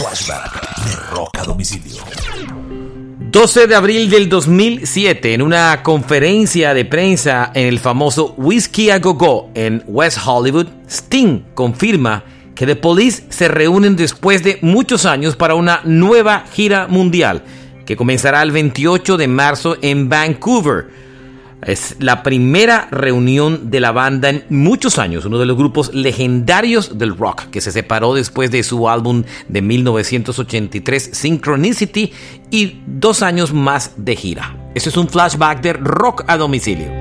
Flashback de Rock a Domicilio. 12 de abril del 2007, en una conferencia de prensa en el famoso Whiskey a Go Go en West Hollywood, Sting confirma que The Police se reúnen después de muchos años para una nueva gira mundial que comenzará el 28 de marzo en Vancouver. Es la primera reunión de la banda en muchos años, uno de los grupos legendarios del rock que se separó después de su álbum de 1983 Synchronicity y dos años más de gira. Este es un flashback de rock a domicilio.